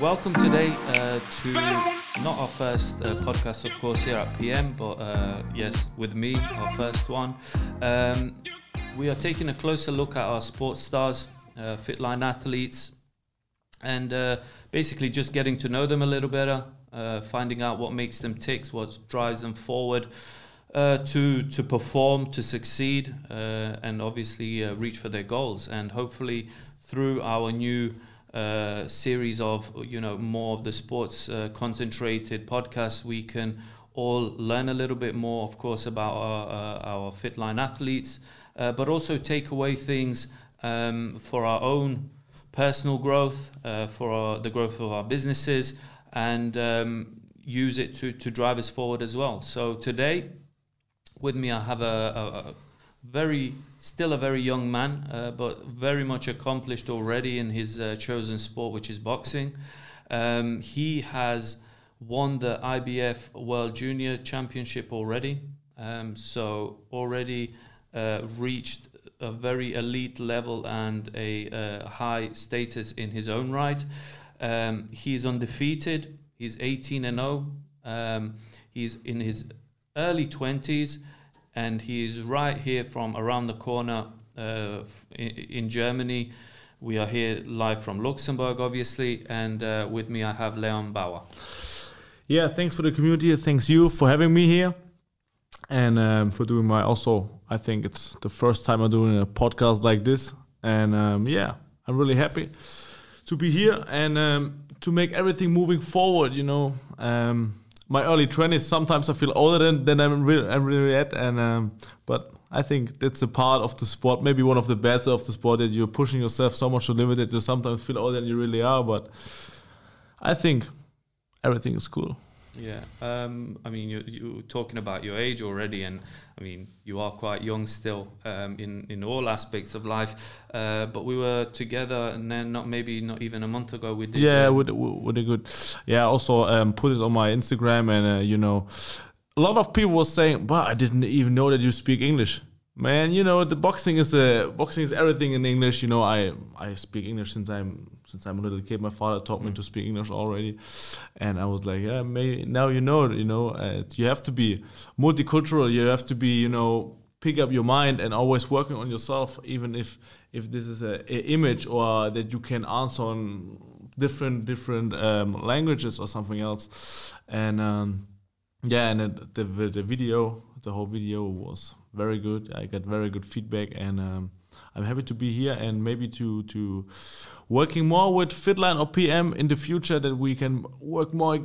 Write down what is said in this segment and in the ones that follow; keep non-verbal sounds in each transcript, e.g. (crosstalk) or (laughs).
Welcome today uh, to not our first uh, podcast, of course, here at PM, but uh, yes, with me, our first one. Um, we are taking a closer look at our sports stars, uh, Fitline athletes, and uh, basically just getting to know them a little better, uh, finding out what makes them tick, what drives them forward. Uh, to to perform, to succeed, uh, and obviously uh, reach for their goals, and hopefully through our new uh, series of you know more of the sports uh, concentrated podcasts, we can all learn a little bit more, of course, about our, uh, our Fitline athletes, but also take away things um, for our own personal growth, for our, the growth of our businesses, and um, use it to, to drive us forward as well. So today, with me, I have a, a, a very, still a very young man, uh, but very much accomplished already in his uh, chosen sport, which is boxing. Um, he has won the IBF World Junior Championship already, um, so already uh, reached a very elite level and a uh, high status in his own right. Um, he's undefeated. He's 18 and 0. Um, he's in his early 20s and he's right here from around the corner uh, in, in Germany. We are here live from Luxembourg, obviously, and uh, with me I have Leon Bauer. Yeah, thanks for the community. Thanks you for having me here, and um, for doing my. Also, I think it's the first time I'm doing a podcast like this, and um, yeah, I'm really happy to be here and um, to make everything moving forward. You know, um, my early twenties. Sometimes I feel older than, than I'm really, I'm and um, but I think that's a part of the sport. Maybe one of the best of the sport that you're pushing yourself so much to limit that you sometimes feel older than you really are. But I think everything is cool. Yeah, um, I mean, you you talking about your age already, and I mean, you are quite young still um, in in all aspects of life. Uh, but we were together, and then not maybe not even a month ago we did. yeah with with a good yeah also um, put it on my instagram and uh, you know a lot of people were saying but i didn't even know that you speak english man you know the boxing is uh, boxing is everything in english. You know i i speak english since i'm since i'm a little kid. My father taught me to speak english already. And i was like yeah maybe now you know you know uh, you have to be multicultural. You have to be you know pick up your mind and always working on yourself even if if this is a, a image or that you can answer on different different um, languages or something else. And um, yeah and the the video the whole video was very good i got very good feedback and um, i'm happy to be here and maybe to to working more with fitline or pm in the future that we can work more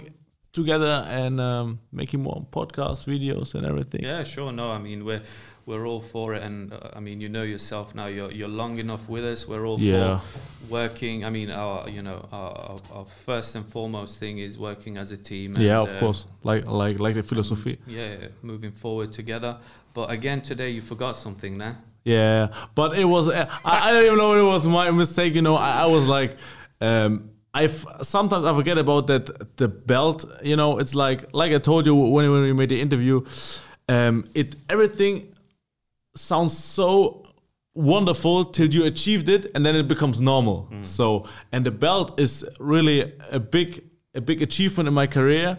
together and um, making more podcasts videos and everything Yeah, sure. No, I mean we're we're all for it, and uh, I mean you know yourself now. You're you're long enough with us. We're all Yeah. for working. I mean our you know our, our, first and foremost thing is working as a team. yeah of um, course like like like the philosophy Yeah, moving forward together. But again, today you forgot something, nah? Yeah, but it was. uh, I, I don't even know it was my mistake. You know, I, I was like, um, I sometimes I forget about that the belt. You know, it's like like I told you when when we made the interview. Um, it everything sounds so wonderful till you achieved it, and then it becomes normal. So, and the belt is really a big a big achievement in my career,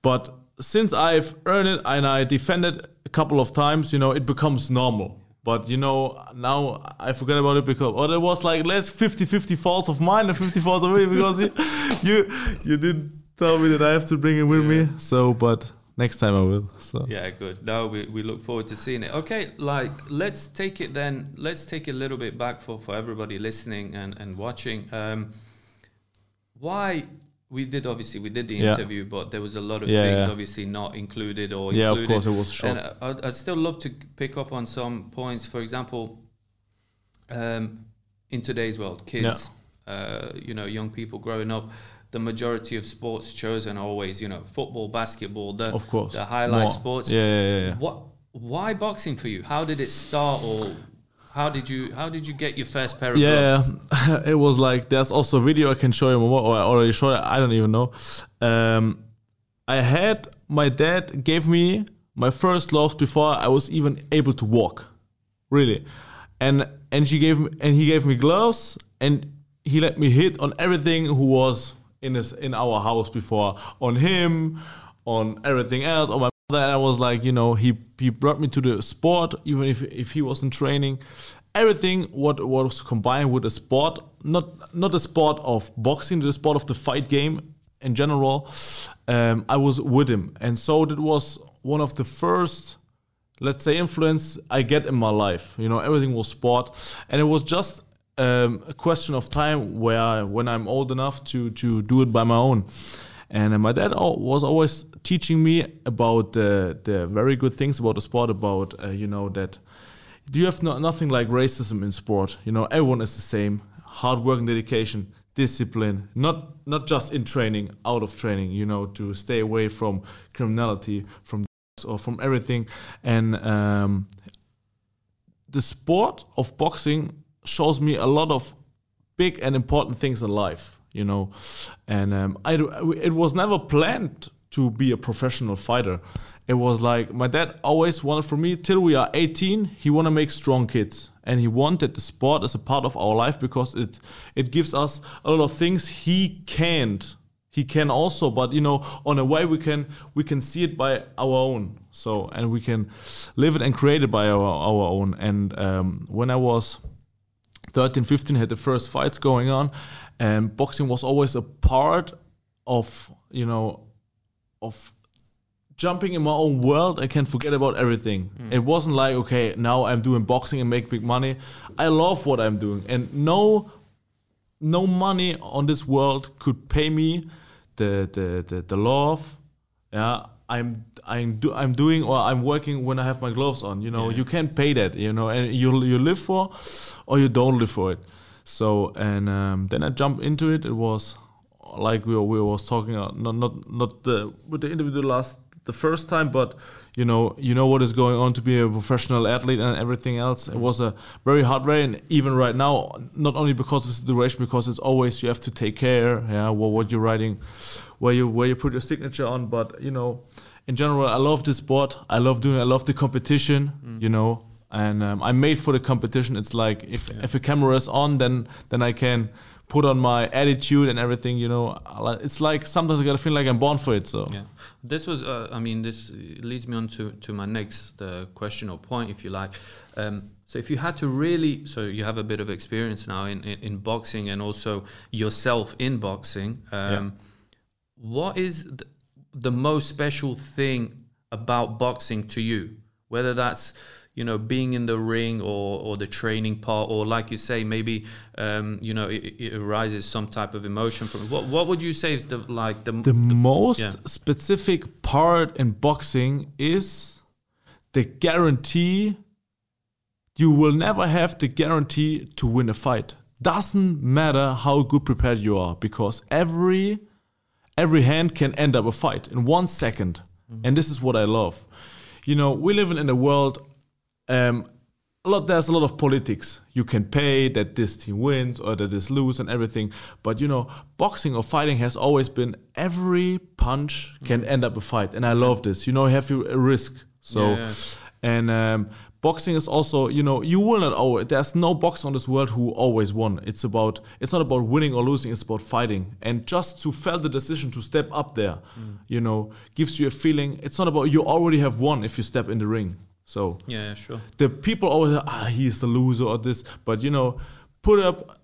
but since I've earned it and I defended a couple of times, you know, it becomes normal. But you know, now I forget about it because or there was like less 50-50 faults of mine and 50 faults of me because you (laughs) you you did tell me that I have to bring it with me. So, but next time I will. So Yeah, good. No, we, we look forward to seeing it. Okay, like let's take it then. Let's take it a little bit back for, for everybody listening and, and watching. Um, why we did obviously we did the Yeah. interview, but there was a lot of Yeah, things yeah. obviously not included or Yeah, of course, it was short. And I- I'd, I'd still love to pick up on some points. For example, um, in today's world, kids, uh, you know, young people growing up. The majority of sports chosen are always, you know, football, basketball, the of course. the highlight More. sports. Yeah, yeah, yeah. What? Why boxing for you? How did it start, or how did you how did you get your first pair of yeah, gloves? (laughs) it was like there's also a video I can show you more, or I already showed. I don't even know. Um, I had my dad gave me my first gloves before I was even able to walk, really, and and she gave me and he gave me gloves and he let me hit on everything who was in his in our house before on him on everything else on my and I was like you know he he brought me to the sport even if if he wasn't training everything what, was combined with the sport not not the sport of boxing the sport of the fight game in general um, I was with him and so that was one of the first let's say influence I get in my life. You know, everything was sport, and it was just um, a question of time where when I'm old enough to to do it by my own. And my dad was always teaching me about the the very good things about the sport. About uh, you know that you have no, nothing like racism in sport? You know, everyone is the same. Hard work and dedication, discipline. Not not just in training, out of training. You know, to stay away from criminality, from or from everything. And um, the sport of boxing shows me a lot of big and important things in life, you know. And um, I, it was never planned to be a professional fighter. It was like my dad always wanted for me till we are 18. He want to make strong kids, and he wanted the sport as a part of our life because it it gives us a lot of things he can't he can also but you know on a way we can we can see it by our own so and we can live it and create it by our, our own and um, when i was 13 15 had the first fights going on and boxing was always a part of you know of jumping in my own world i can forget about everything. Mm. It wasn't like okay now i'm doing boxing and make big money. I love what i'm doing. And no no money on this world could pay me the the the, the love. Yeah i'm i'm do, i'm doing or i'm working when i have my gloves on you know. Yeah. you can't pay that you know. And you you live for or you don't live for it so and um, then i jumped into it. It was like we were, we was talking uh, not not not the with the interview the last the first time but you know you know what is going on to be a professional athlete and everything else. It was a very hard way and even right now not only because of the situation because it's always you have to take care yeah what, what you're writing where you where you put your signature on. But you know in general i love this sport. I love doing i love the competition you know and um, i'm made for the competition it's like if if a camera is on then then i can put on my attitude and everything you know it's like sometimes i gotta feel like i'm born for it so Yeah, this was. Uh, I mean, this leads me on to to my next uh, question or point, if you like. Um, so, if you had to really, so you have a bit of experience now in in, in boxing and also yourself in boxing. Um, What is th- the most special thing about boxing to you? Whether that's you know being in the ring or or the training part, or like you say, maybe um, you know it, it arises some type of emotion from. What what would you say is the like the the most yeah. specific part in boxing is the guarantee you will never have the guarantee to win a fight doesn't matter how good prepared you are because every every hand can end up a fight in one 2nd and this is what i love you know we live in a world um, a lot there's a lot of politics. You can pay that this team wins or that this lose and everything. But you know boxing or fighting has always been every punch can end up a fight. And i love this. You know have you a risk. So Yeah, yeah. and um, boxing is also you know you will not always there's no boxer on this world who always won. It's about it's not about winning or losing. It's about fighting. And just to feel the decision to step up there you know gives you a feeling. It's not about you already have won if you step in the ring so yeah, yeah, sure. the people always ah he's the loser or this but you know put up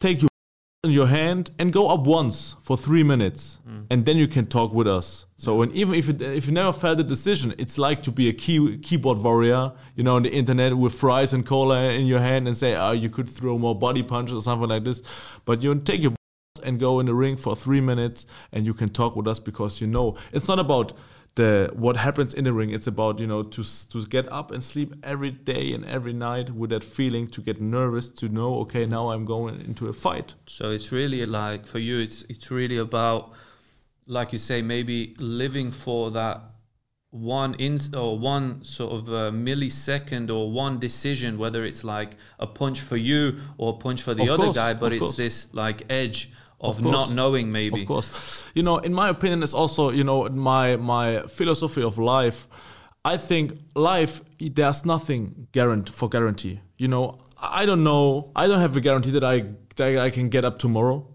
take your (laughs) in your hand and go up once for three minutes and then you can talk with us. So and even if it, if you never felt the decision it's like to be a key, keyboard warrior you know on the internet with fries and cola in your hand and say oh you could throw more body punches or something like this. But you take your (laughs) and go in the ring for three minutes and you can talk with us because you know. It's not about the what happens in the ring it's about you know to to get up and sleep every day and every night with that feeling to get nervous to know okay now i'm going into a fight So it's really like for you, it's it's really about, like you say, maybe living for that one in or one sort of uh millisecond or one decision, whether it's like a punch for you or a punch for the Of other course, guy, but it's course. this like edge of, Of not knowing maybe. Of course, you know, in my opinion, it's also you know my my philosophy of life. I think life there's nothing guarant for guarantee. You know, I don't know. I don't have a guarantee that I that I can get up tomorrow.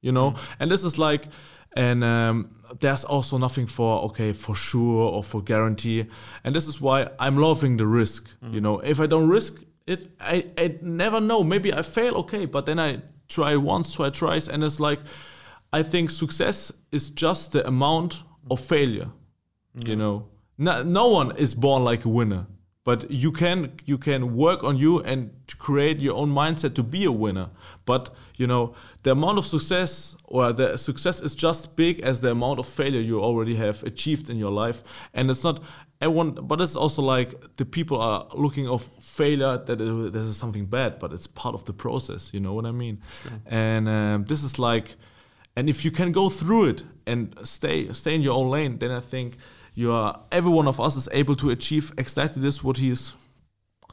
You know, and this is like, and um, there's also nothing for okay for sure or for guarantee, and this is why I'm loving the risk. You know, if I don't risk it, I I never know. Maybe I fail, okay, but then I try once, try twice, and it's like, I think success is just the amount of failure. You know, no, no one is born like a winner but you can you can work on you and to create your own mindset to be a winner. But you know the amount of success or the success is just big as the amount of failure you already have achieved in your life. And it's not everyone but it's also like the people are looking of failure that it, this is something bad but it's part of the process you know what i mean and um, this is like and if you can go through it and stay stay in your own lane then i think you are every one of us is able to achieve exactly this what he is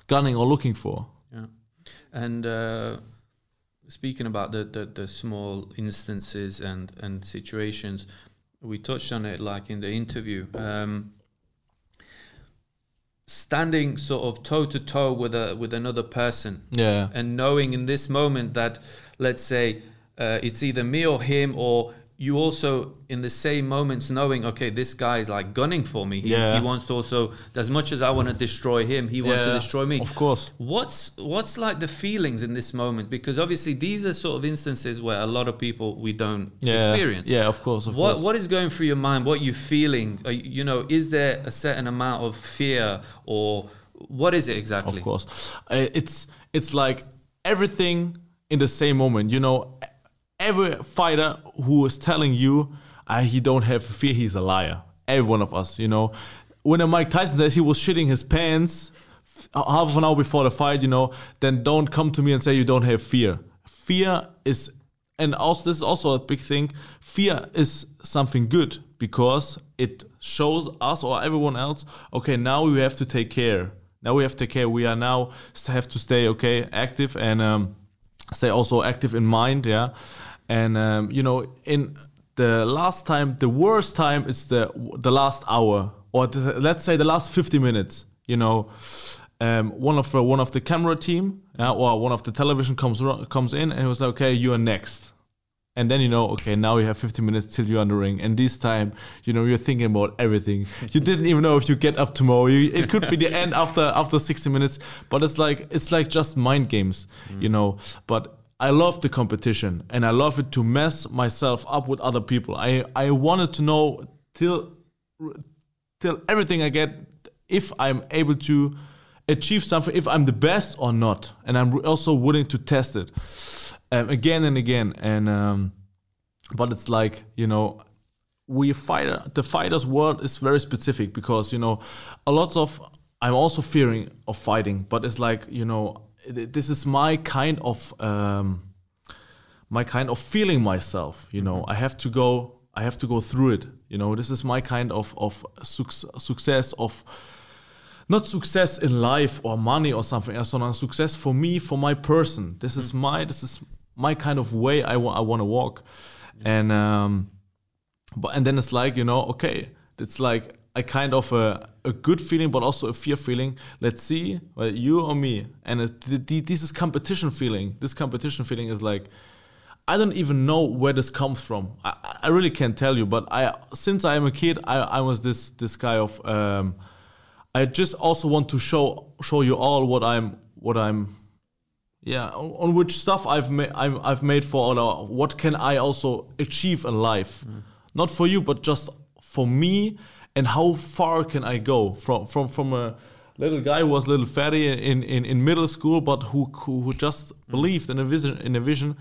gunning or looking for Yeah. And uh, speaking about the, the, the small instances and, and situations, we touched on it like in the interview. Um, standing sort of toe to toe with a with another person. Yeah. And knowing in this moment that let's say uh, it's either me or him or you also in the same moments knowing okay this guy is like gunning for me. He, Yeah. he wants to also as much as i want to destroy him he wants to destroy me. Of course. What's what's like the feelings in this moment? Because obviously these are sort of instances where a lot of people we don't yeah. experience. Yeah of course of what course. what is going through your mind? What you feeling? Are you you know is there a certain amount of fear or what is it exactly? Of course. Uh, it's it's like everything in the same moment you know every fighter who is telling you uh, he don't have fear he's a liar. Every one of us you know. When a mike tyson says he was shitting his pants f- half an hour before the fight you know then don't come to me and say you don't have fear. Fear is and also this is also a big thing fear is something good because it shows us or everyone else okay now we have to take care. Now we have to take care. We are now have to stay okay active and um, stay also active in mind yeah? And um, you know in the last time the worst time is the the last hour or the, let's say the last 50 minutes you know? Um, one of the, one of the camera team yeah, or one of the television comes comes in and he was like okay you are next and then you know okay now you have 15 minutes till you're on the ring. And this time you know you're thinking about everything. You didn't even know if you get up tomorrow. You, it could be the (laughs) end after after 60 minutes but it's like it's like just mind games you mm. know. But I love the competition and I love it to mess myself up with other people. I, I wanted to know till till everything I get if I'm able to achieve something, if I'm the best or not, and I'm also willing to test it um, again and again. And um, but it's like you know, we fighter the fighters world is very specific because you know, a lot of I'm also fearing of fighting, but it's like you know, this is my kind of um, my kind of feeling myself. You know, I have to go. I have to go through it. You know, this is my kind of of suc- success of not success in life or money or something else, sondern success for me, for my person. This is my this is my kind of way I want I want to walk, and um, but and then it's like you know okay, it's like a kind of a, a good feeling, but also a fear feeling. Let's see, well, you or me, and it, the, the, this is competition feeling. This competition feeling is like. I don't even know where this comes from. I, I really can't tell you, but I since I am a kid, I, I was this this guy of um, I just also want to show show you all what I'm what I'm yeah on, on which stuff I've made I've, I've made for other what can I also achieve in life? Not for you but just for me and how far can I go from from from a little guy who was a little fatty in, in, in middle school but who, who who just believed in a vision in a vision.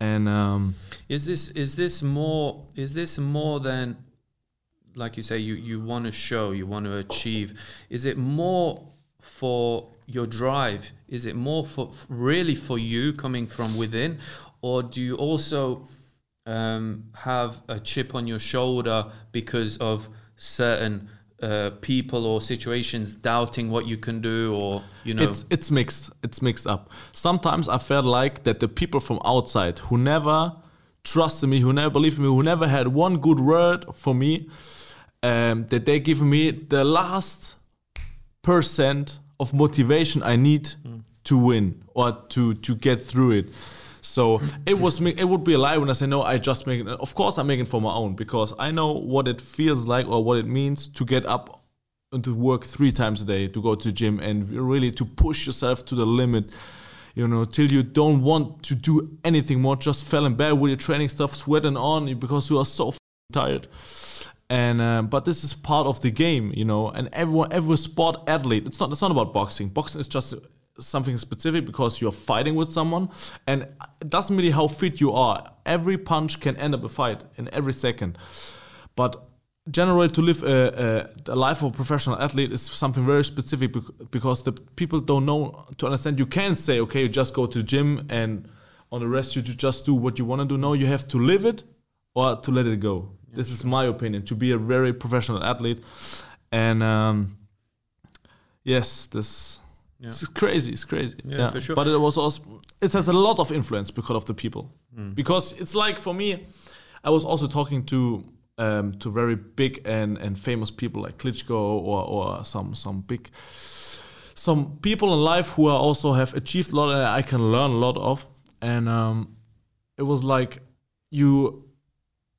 And um, Is this is this more is this more than like you say you you want to show you want to achieve is it more for your drive is it more for really for you coming from within or do you also um, have a chip on your shoulder because of certain uh, people or situations doubting what you can do or you know It's it's mixed. It's mixed up. Sometimes I felt like that the people from outside who never trusted me, who never believed me, who never had one good word for me, um, that they give me the last percent of motivation I need to win or to to get through it. So it was it would be a lie when I say no. I just make it. Of course, I'm making for my own because I know what it feels like or what it means to get up and to work three times a day, to go to gym and really to push yourself to the limit. You know, till you don't want to do anything more, just fell in bed with your training stuff, sweating on because you are so tired. And um, but this is part of the game, you know. And everyone, every sport athlete, it's not it's not about boxing. Boxing is just something specific because you're fighting with someone, and it doesn't really how fit you are. Every punch can end up a fight in every second. But generally, to live a, a, a life of a professional athlete is something very specific because the people don't know to understand. You can't say, okay, you just go to the gym and on the rest you just do what you want to do. No, you have to live it or to let it go. This is my opinion. To be a very professional athlete, and um, yes, this. Yeah. It's crazy. It's crazy. Yeah, for sure. But it was also it has a lot of influence because of the people. Mm. Because it's like for me, I was also talking to um, to very big and, and famous people like Klitschko or, or some some big some people in life who are also have achieved a lot and I can learn a lot of. And um, it was like you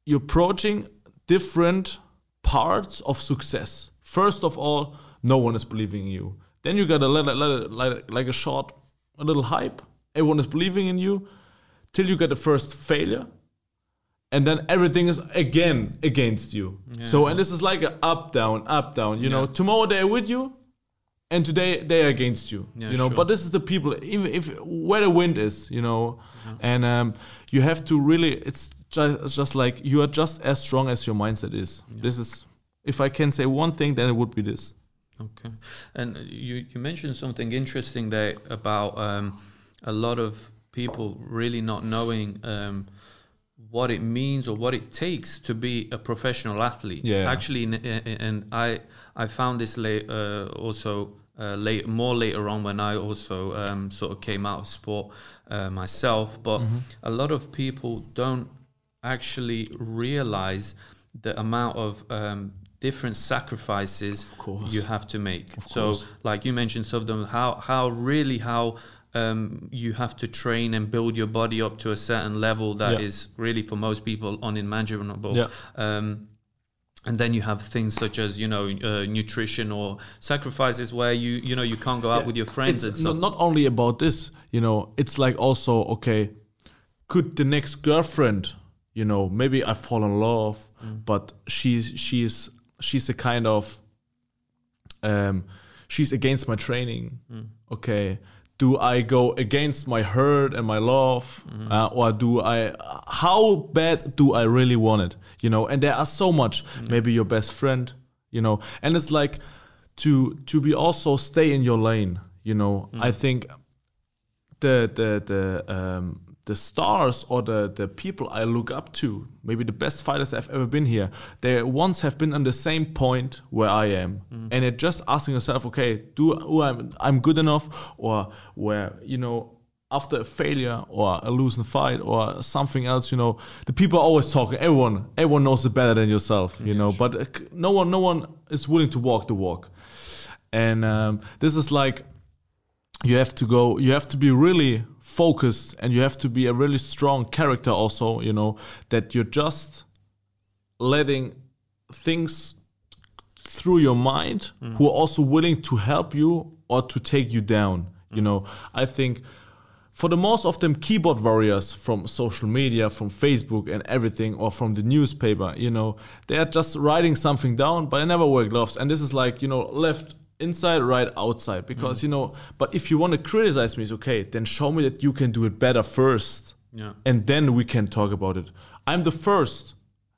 you're approaching different parts of success. First of all, no one is believing in you. Then you got a let it, let it, like, like a short, a little hype. Everyone is believing in you till you get the first failure. And then everything is again against you. So, and this is like a up, down, up, down. You know, tomorrow they're with you, and today they are against you. Yeah, you know, sure. but this is the people, even if where the wind is, you know, and um, you have to really. It's just, just like you are just as strong as your mindset is. This is, if I can say one thing, then it would be this. Okay, and you you mentioned something interesting there about um, a lot of people really not knowing um, what it means or what it takes to be a professional athlete. Yeah. actually, and I I found this late uh, also. Uh, late, more later on when I also um, sort of came out of sport uh, myself, but a lot of people don't actually realize the amount of um, different sacrifices course. you have to make. so, course. like you mentioned, some of them, how how really how um, you have to train and build your body up to a certain level that is Yeah. really for most people unimaginable. Yeah. Um, and then you have things such as you know uh, nutrition or sacrifices where you you know you can't go out Yeah, with your friends and it's not only about this you know it's like also okay could the next girlfriend you know maybe i fall in love Mm. but she's she's she's a kind of um she's against my training. Mm. okay. Do i go against my hurt and my love? Mm-hmm. uh, or do i how bad do i really want it? You know and there are so much. Maybe your best friend you know. And it's like to to be also stay in your lane you know. I think the the the um the stars or the the people I look up to, maybe the best fighters I've ever been here, they once have been on the same point where I am, and they're just asking yourself, okay, do oh, I'm I'm good enough, or where you know after a failure or a losing fight or something else, you know, the people are always talking. Everyone everyone knows it better than yourself, you know, but uh, no one no one is willing to walk the walk, and um, this is like you have to go you have to be really focused and you have to be a really strong character also you know that you're just letting things through your mind mm. who are also willing to help you or to take you down you mm. know. I think for the most of them keyboard warriors from social media from facebook and everything or from the newspaper you know they are just writing something down but they never wear gloves and this is like you know left inside right outside because you know but if you want to criticize me it's okay then show me that you can do it better first. Yeah. and then we can talk about it. I'm the first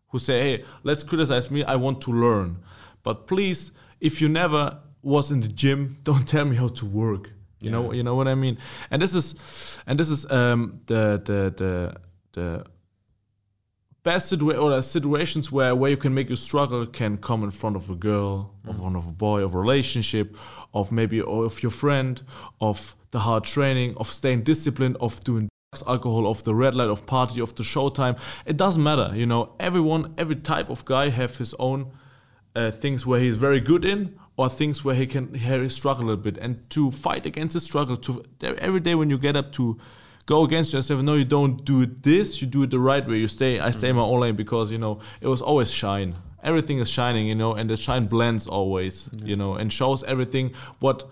who say hey let's criticize me i want to learn. But please if you never was in the gym (laughs) don't tell me how to work. You know you know what i mean? And this is and this is um the the the the best situa- or situations where where you can make you struggle can come in front of a girl of one of a boy of a relationship of maybe of your friend of the hard training of staying disciplined of doing drugs, alcohol of the red light of party of the showtime. It doesn't matter you know. Everyone every type of guy have his own uh, things where he's very good in or things where he can he struggle a little bit. And to fight against the struggle to every day when you get up to go against yourself no you don't do this you do it the right way you stay i stay in my mm. own lane because you know it was always shine. Everything is shining you know and the shine blends always you know and shows everything. What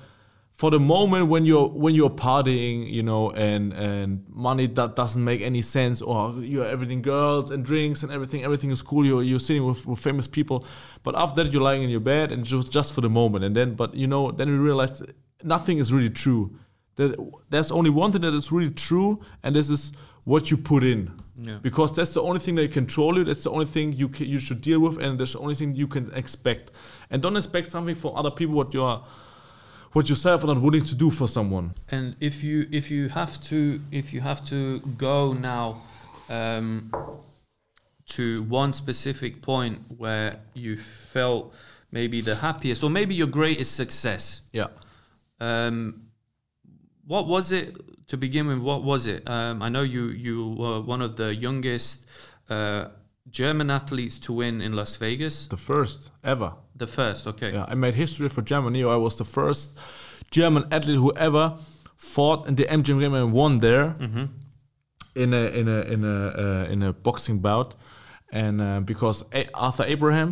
for the moment when you're when you're partying you know and and money that doesn't make any sense or you're everything girls and drinks and everything everything is cool you're, you're sitting with, with famous people but after that you're lying in your bed and just just for the moment. And then but you know then we realized nothing is really true there's only one thing that is really true and this is what you put in. Yeah. because that's the only thing that control you that's the only thing you you should deal with and that's the only thing you can expect. And don't expect something from other people what you are what yourself are not willing to do for someone. And if you if you have to if you have to go now um, to one specific point where you felt maybe the happiest or maybe your greatest success, yeah. Um, what was it to begin with? What was it? Um, I know you you were one of the youngest uh, German athletes to win in Las Vegas. the first ever The first, okay. yeah i made history for germany i was the first german athlete who ever fought in the mgm grand and won there in a in a in a uh, in a boxing bout and uh, because a- Arthur Abraham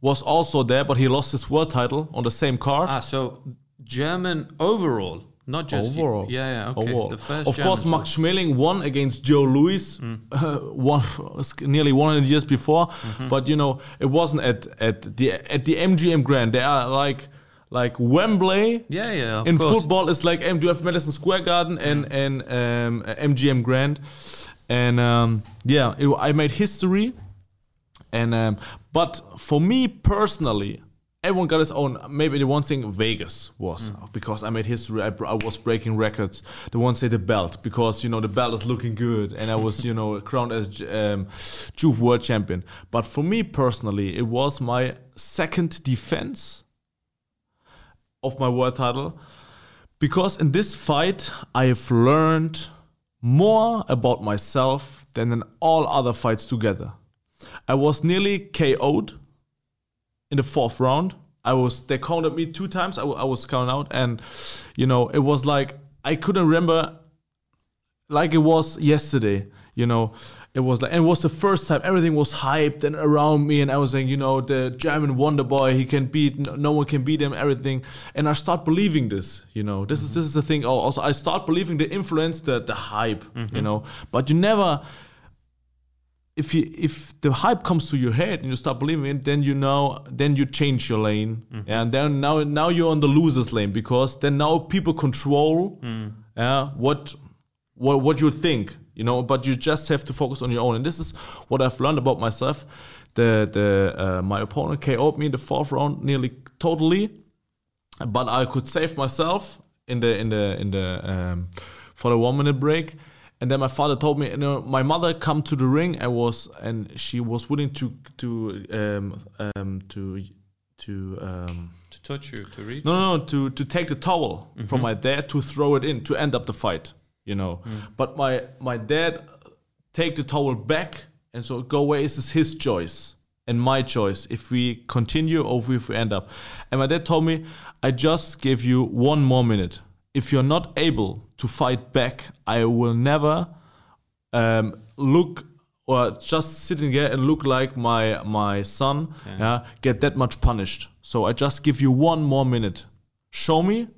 was also there, but he lost his world title on the same card. Ah, so German overall, not just overall. Yeah, yeah, okay. Overall. The first of German course, to- Max Schmeling won against Joe Louis uh, (laughs) one, nearly 100 years before. Mm-hmm. But you know, it wasn't at at the at the MGM Grand. They are like like Wembley. Yeah, yeah. In course. Mm. football, it's like you have Madison Square Garden and and um, MGM Grand, and um, yeah, it, I made history. And um, but for me personally, everyone got his own. Maybe the one thing Vegas was Mm. because I made history. I, I was breaking records. The one say the belt because you know the belt is looking good, and I was you know (laughs) crowned as um, Juve World Champion. But for me personally, it was my second defense of my world title because in this fight I have learned more about myself than in all other fights together. I was nearly KO'd in the fourth round. I was they counted me two times. I, I was counted out, and you know it was like I couldn't remember like it was yesterday. You know, it was like, and it was the first time everything was hyped and around me, and I was saying, you know, the German Wonder Boy, he can beat, no, no one can beat him, everything, and I start believing this. You know, this is mm-hmm. this is the thing. Oh, Also, I start believing the influence, the the hype. Mm-hmm. You know, but you never if you if the hype comes to your head and you start believing it, then you know then you change your lane, and then now now you're on the losers lane because then now people control, yeah, what what what you think, you know. But you just have to focus on your own, and this is what I've learned about myself. The the uh, my opponent KO'd me in the fourth round nearly totally, but I could save myself in the in the in the um, for the one minute break. And then my father told me, you know, my mother come to the ring and was and she was willing to to um, um, to to um, to touch you, to reach. no, no, no, to to take the towel from my dad to throw it in to end up the fight, you know. But my my dad take the towel back and so go away. This is his choice and my choice if we continue or if we end up. And my dad told me, I just give you one more minute. If you're not able to fight back, I will never um, look or just sitting there and look like my my son yeah. get that much punished so i just give you one more minute show me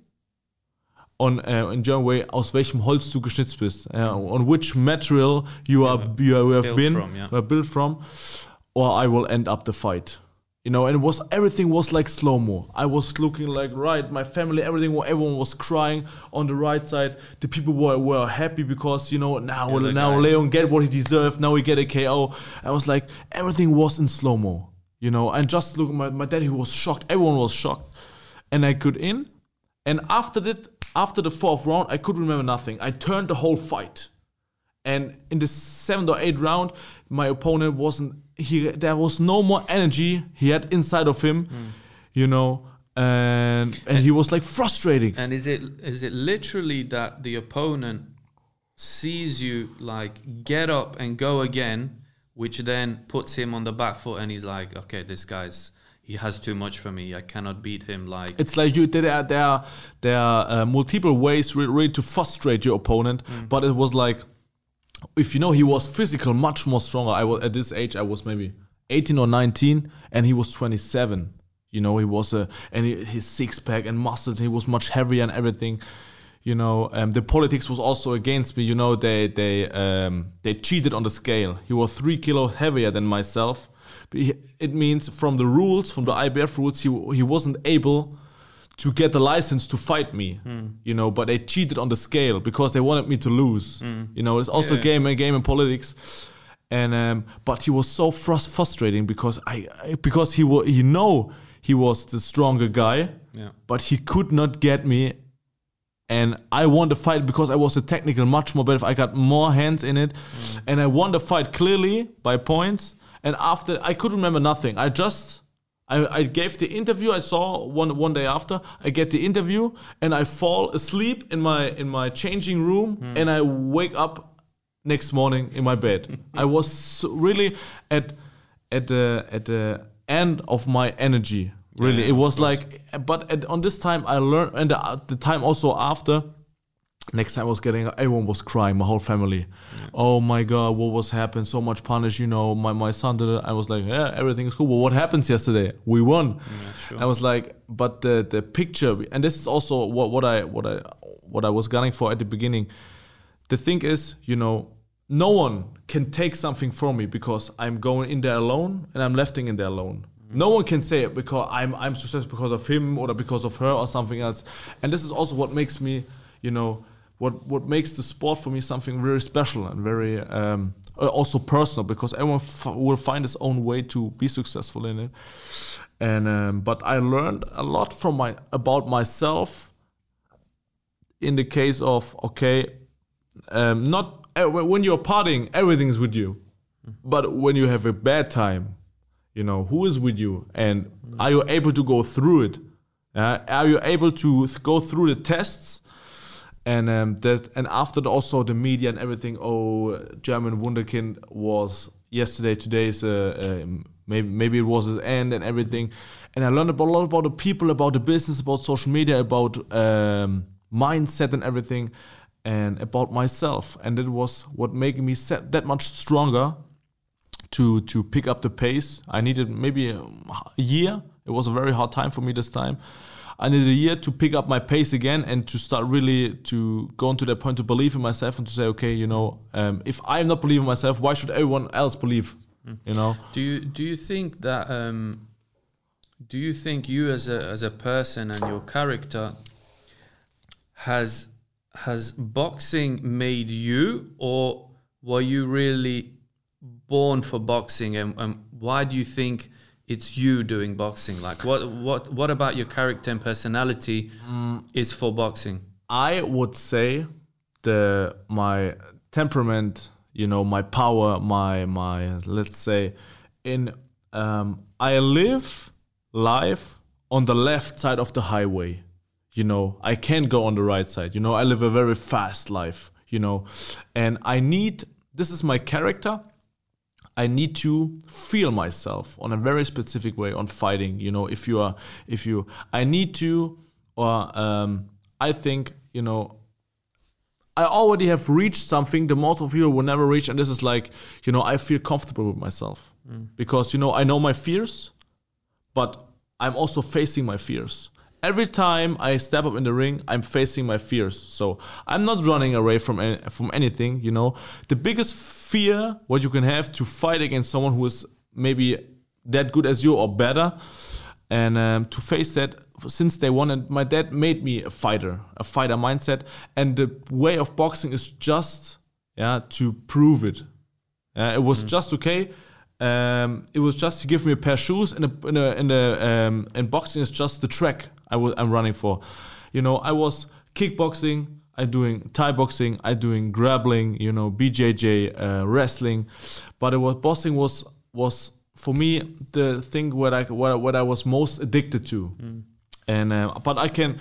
on uh, in German way aus welchem Holz du geschnitzt bist ja, on which material you are you, you have built been from, yeah. uh, built from or I will end up the fight you know and it was everything was like slow mo I was looking like right my family everything everyone was crying on the right side. The people were, were happy because you know now the now. Leon get what he deserved now he get a KO I was like everything was in slow mo you know and just look my, my daddy was shocked. Everyone was shocked. And I could in and after that after the fourth round I could remember nothing. I turned the whole fight. And in the seventh or eighth round my opponent wasn't he there was no more energy he had inside of him you know and and he was like frustrating And is it is it literally that the opponent sees you like get up and go again, which then puts him on the back foot, and he's like, okay, this guy's he has too much for me. I cannot beat him. Like It's like you there are there are, there are uh, multiple ways really to frustrate your opponent, but it was like if you know he was physical much more stronger. I was at this age I was maybe 18 or 19 and he was 27. You know, he was a and he, his six pack and muscles, he was much heavier and everything. You know, um, the politics was also against me. You know, they they um, they cheated on the scale. He was three kilos heavier than myself. It means from the rules, from the IBF rules, he he wasn't able to get the license to fight me. Hmm. You know, but they cheated on the scale because they wanted me to lose. Hmm. You know, it's also Yeah. a game, a game in politics. And um, but he was so frus- frustrating because I, I because he was he know he was the stronger guy, Yeah. but he could not get me. And I won the fight because I was a technical much more better. If I got more hands in it, hmm. and I won the fight clearly by points. And after I could remember nothing. I just I, I gave the interview. I saw one one day after. I get the interview and I fall asleep in my in my changing room, hmm. and I wake up next morning in my bed. (laughs) I was really at at the at the end of my energy. Really, Yeah, it was like. But at, on this time, I learned, and the, the time also after. Next time I was getting, everyone was crying, my whole family. Oh my God, what was happened? So much punish, you know. My my son did it. I was like, yeah, everything is cool. But what happens yesterday? We won. sure. I was like, but the the picture, and this is also what what I what I what I was gunning for at the beginning. The thing is, you know, no one can take something from me because I'm going in there alone and I'm lefting in there alone. Mm-hmm. No one can say it because I'm I'm successful because of him or because of her or something else. And this is also what makes me, you know, what what makes the sport for me something very special and very um, uh, also personal because everyone f- will find his own way to be successful in it. And um, but I learned a lot from my about myself in the case of okay um, not uh, when you're partying everything's with you. But when you have a bad time you know who is with you? And are you able to go through it? Uh, are you able to th- go through the tests and um, that and after the, also the media and everything oh german wunderkind was yesterday today's uh, um, maybe maybe it was his end and everything and i learned about, a lot about the people about the business about social media about um, mindset and everything and about myself and it was what made me set that much stronger to to pick up the pace. I needed maybe a, a year. It was a very hard time for me this time. I needed a year to pick up my pace again and to start really to go into that point to believe in myself and to say, okay, you know, um, if I'm not believing in myself, why should everyone else believe? You know, Do you do you think that um, do you think you as a as a person and your character has has boxing made you or were you really born for boxing and, and why do you think it's you doing boxing like what what what about your character and personality is for boxing I would say the my temperament, you know, my power, my my let's say, in um, I live life on the left side of the highway. You know, I can't go on the right side. You know, I live a very fast life. You know, and I need this is my character. I need to feel myself on a very specific way on fighting. You know, if you are, if you, I need to, or um, I think, you know, I already have reached something the most of people will never reach, and this is like, you know, I feel comfortable with myself because you know I know my fears, but I'm also facing my fears. Every time I step up in the ring, I'm facing my fears. So I'm not running away from any, from anything. You know, the biggest fear what you can have to fight against someone who is maybe that good as you or better, and um, to face that since day one. And my dad made me a fighter, a fighter mindset, and the way of boxing is just yeah to prove it. Uh, it was just okay. Um, it was just to give me a pair of shoes, and a, in a, in a, um, and boxing is just the track I was I'm running for. You know, I was kickboxing, I doing Thai boxing, I doing grappling, you know, BJJ, uh, wrestling, but it was boxing was was for me the thing what I what, what I was most addicted to, and uh, but I can.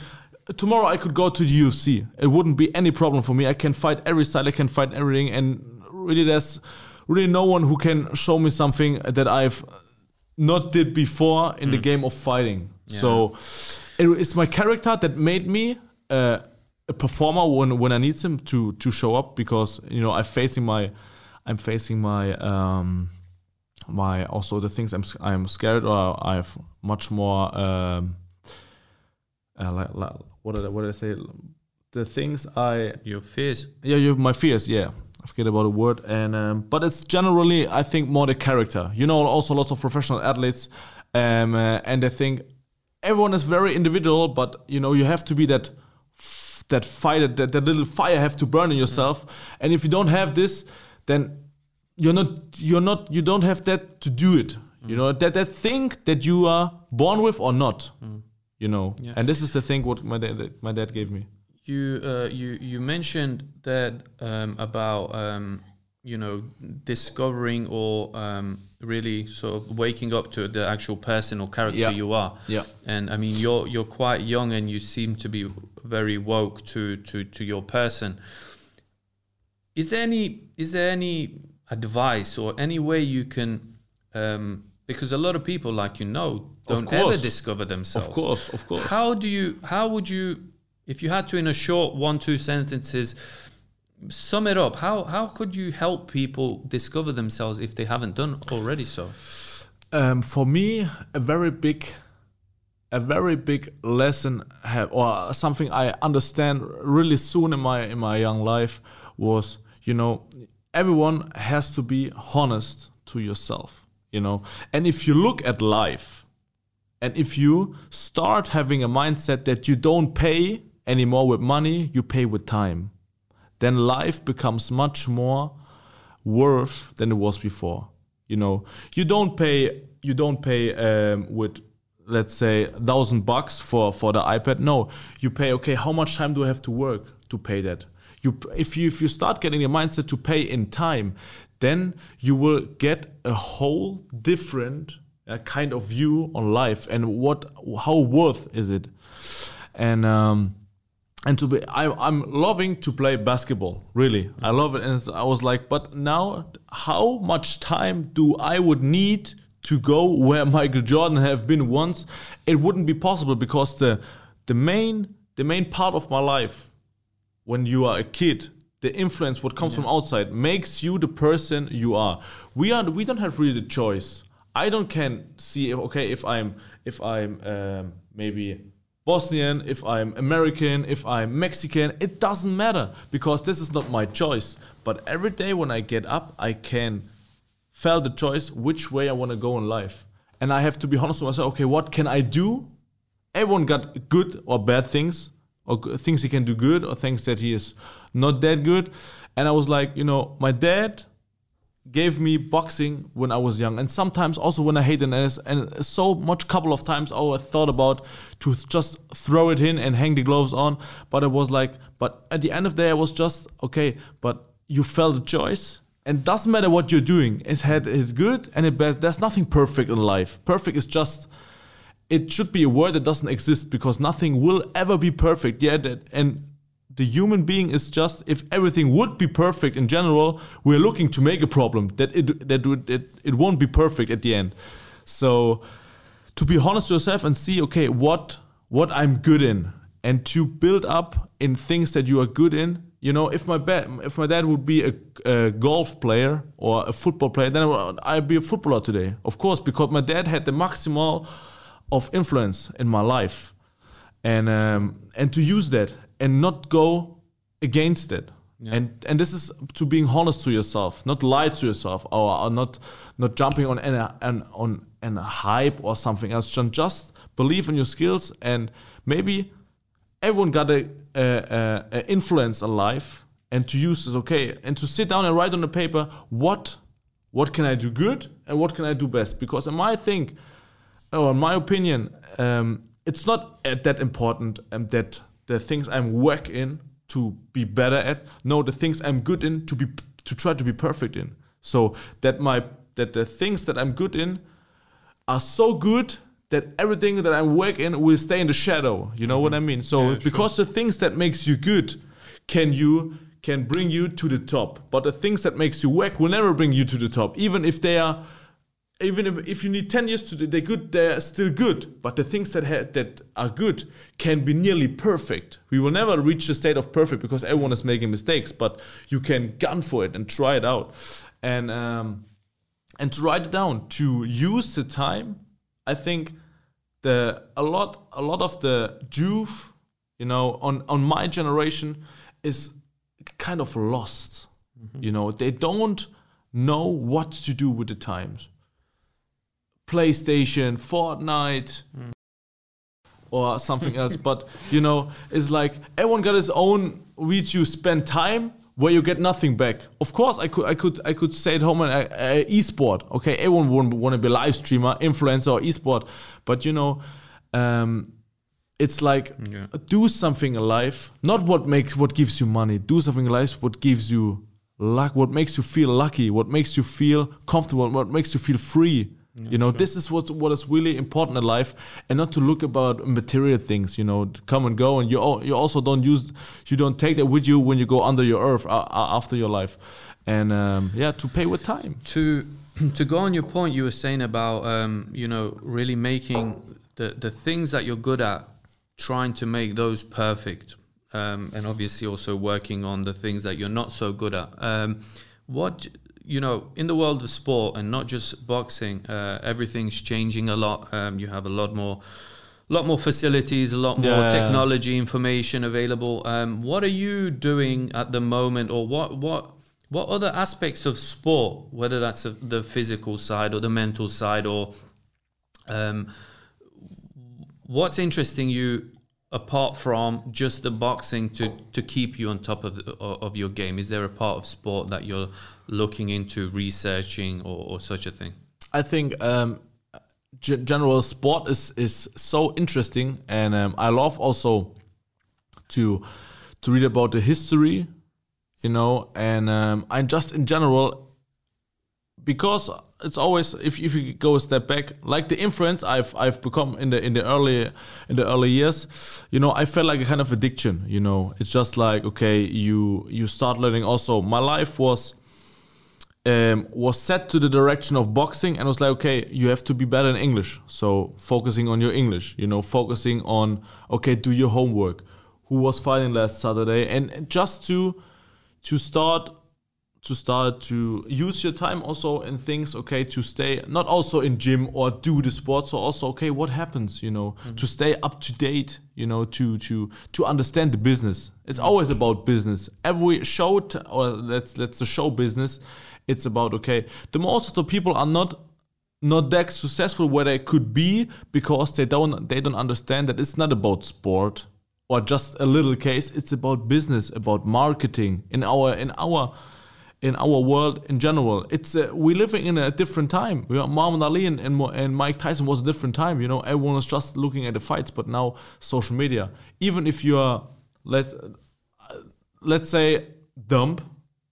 Tomorrow I could go to the UFC. It wouldn't be any problem for me. I can fight every style. I can fight everything, and really, there's really no one who can show me something that I've not did before in the game of fighting. So it, it's my character that made me uh, a performer when when I need him to to show up because you know I'm facing my I'm facing my um my also the things I'm I'm scared or I have much more um uh, like, like what did I, what did I say the things I Your fears. yeah, you my fears. Yeah, I forget about the word. And um, but it's generally, I think, more the character. You know, also lots of professional athletes, um, uh, and I think everyone is very individual. But you know, you have to be that f- that fire, that, that little fire have to burn in yourself. And if you don't have this, then you're not you're not you don't have that to do it. You know that that thing that you are born with or not. You know, Yeah. and this is the thing what my dad my dad gave me. You uh, you you mentioned that um, about um, you know discovering or um, really sort of waking up to the actual person or character Yeah. you are. Yeah. And I mean you're you're quite young and you seem to be very woke to to to your person. Is there any is there any advice or any way you can um, because a lot of people like you know don't ever discover themselves. Of course, of course. How do you? How would you? If you had to, in a short one, two sentences, sum it up. How how could you help people discover themselves if they haven't done already so? Um, for me, a very big, a very big lesson have, or something I understand really soon in my in my young life was, you know, everyone has to be honest to yourself, you know, and if you look at life, and if you start having a mindset that you don't pay anymore with money, you pay with time, then life becomes much more worth than it was before. You know, you don't pay you don't pay um, with let's say thousand bucks for for the iPad. No, you pay. Okay, how much time do I have to work to pay that? You if you if you start getting your mindset to pay in time, then you will get a whole different uh, kind of view on life and what how worth is it, and. Um, and to be I, i'm loving to play basketball really. I love it and i was like but now how much time do i would need to go where (laughs) michael jordan have been once? It wouldn't be possible because the the main the main part of my life when you are a kid the influence what comes from outside makes you the person you are. We are we don't have really the choice. I don't can see if, okay if i'm if i'm um, maybe bosnian if i'm american if i'm mexican it doesn't matter because this is not my choice. But every day when i get up i can felt the choice which way i want to go in life. And i have to be honest with myself okay what can i do? Everyone got good or bad things or things he can do good or things that he is not that good. And i was like you know my dad gave me boxing when i was young. And sometimes also when i hated it and, so much couple of times oh, i thought about to just throw it in and hang the gloves on. But it was like but at the end of the day i was just okay but you felt the choice. And doesn't matter what you're doing it's had it's good and it bad. There's nothing perfect in life. Perfect is just it should be a word that doesn't exist because nothing will ever be perfect. Yeah, that, and the human being is just if everything would be perfect in general, we're looking to make a problem that it that would it, it won't be perfect at the end. So to be honest to yourself and see okay what what I'm good in and to build up in things that you are good in. You know, if my ba- if my dad would be a, a golf player or a football player, then I would- be a footballer today. Of course, because my dad had the maximal of influence in my life, and um, and to use that and not go against it. And and this is to being honest to yourself, not lie to yourself, or, or not not jumping on an, an on an hype or something else. Just just believe in your skills and maybe everyone got a, a, a, influence in life and to use this okay and to sit down and write on the paper what what can I do good and what can I do best because in my think or in my opinion um, it's not uh, that important um, that the things I'm work in to be better at no the things I'm good in to be to try to be perfect in so that my that the things that I'm good in are so good that everything that I'm work in will stay in the shadow. You know what mm-hmm. I mean? So Yeah, sure. because the things that makes you good can you can bring you to the top, but the things that makes you whack will never bring you to the top, even if they are even if, if you need 10 years to do they're good they're still good. But the things that ha- that are good can be nearly perfect. We will never reach the state of perfect because everyone is making mistakes but you can gun for it and try it out. And um, and to write it down to use the time i think the a lot a lot of the youth you know on on my generation is kind of lost. You know they don't know what to do with the times PlayStation, Fortnite, or something else. But you know, it's like everyone got his own way to spend time where you get nothing back. Of course, I could, I could, I could stay at home and uh, uh, esport. Okay, everyone would want to be a live streamer, influencer, or esport. But you know, um, it's like Yeah. do something in life. Not what makes what gives you money. Do something in life what gives you luck. What makes you feel lucky. What makes you feel comfortable. What makes you feel free. You know, this is what what is really important in life, and not to look about material things. You know, come and go, and you you also don't use you don't take that with you when you go under your earth uh, uh, after your life, and um, yeah, to pay with time. to (clears throat) to go on your point you were saying about um, you know really making the the things that you're good at trying to make those perfect um, and obviously also working on the things that you're not so good at um, what you know in the world of sport and not just boxing uh, everything's changing a lot. Um, you have a lot more lot more facilities a lot more Yeah. technology information available. Um, what are you doing at the moment or what what what other aspects of sport whether that's a, the physical side or the mental side or um, what's interesting you apart from just the boxing to to keep you on top of of your game? Is there a part of sport that you're looking into researching or, or such a thing? I think um, general sport is is so interesting, and um, I love also to to read about the history, you know, and um, I just in general because it's always if, if you go a step back like the influence I've I've become in the in the early in the early years you know I felt like a kind of addiction you know. It's just like okay you you start learning. Also my life was um, was set to the direction of boxing and was like okay you have to be better in english. So focusing on your english you know focusing on okay do your homework. Who was fighting last saturday? And just to to start to start to use your time also in things okay to stay not also in gym or do the sports so also okay what happens you know to stay up to date you know to to to understand the business. It's always about business. Every show t- or let's let's the show business it's about okay the most of the people are not not that successful where they could be because they don't they don't understand that it's not about sport or just a little case. It's about business about marketing in our in our in our world in general. It's uh, we're living in a different time. We are Muhammad Ali and, and, and Mike Tyson was a different time you know. Everyone was just looking at the fights but now social media. Even if you are let's uh, let's say dumb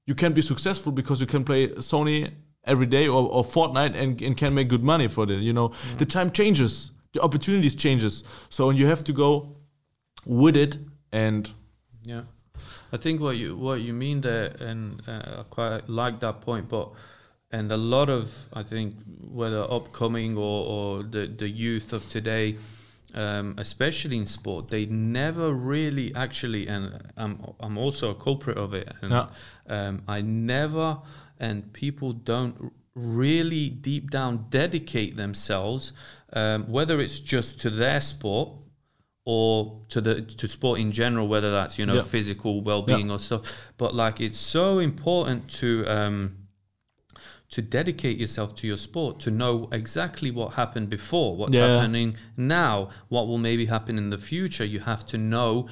you can be successful because you can play Sony every day or, or Fortnite and, and can make good money for it. You know, the time changes, the opportunities changes. So and you have to go with it and Yeah, I think what you what you mean there, and uh, I quite like that point. But and a lot of I think whether upcoming or, or the the youth of today, um, especially in sport, they never really actually, and I'm I'm also a culprit of it. And Yeah. um, I never, and people don't really deep down dedicate themselves, um, whether it's just to their sport or to the to sport in general, whether that's you know Yeah. physical well-being or stuff. But like it's so important to um, to dedicate yourself to your sport, to know exactly what happened before, what's Yeah. happening now, what will maybe happen in the future. You have to know,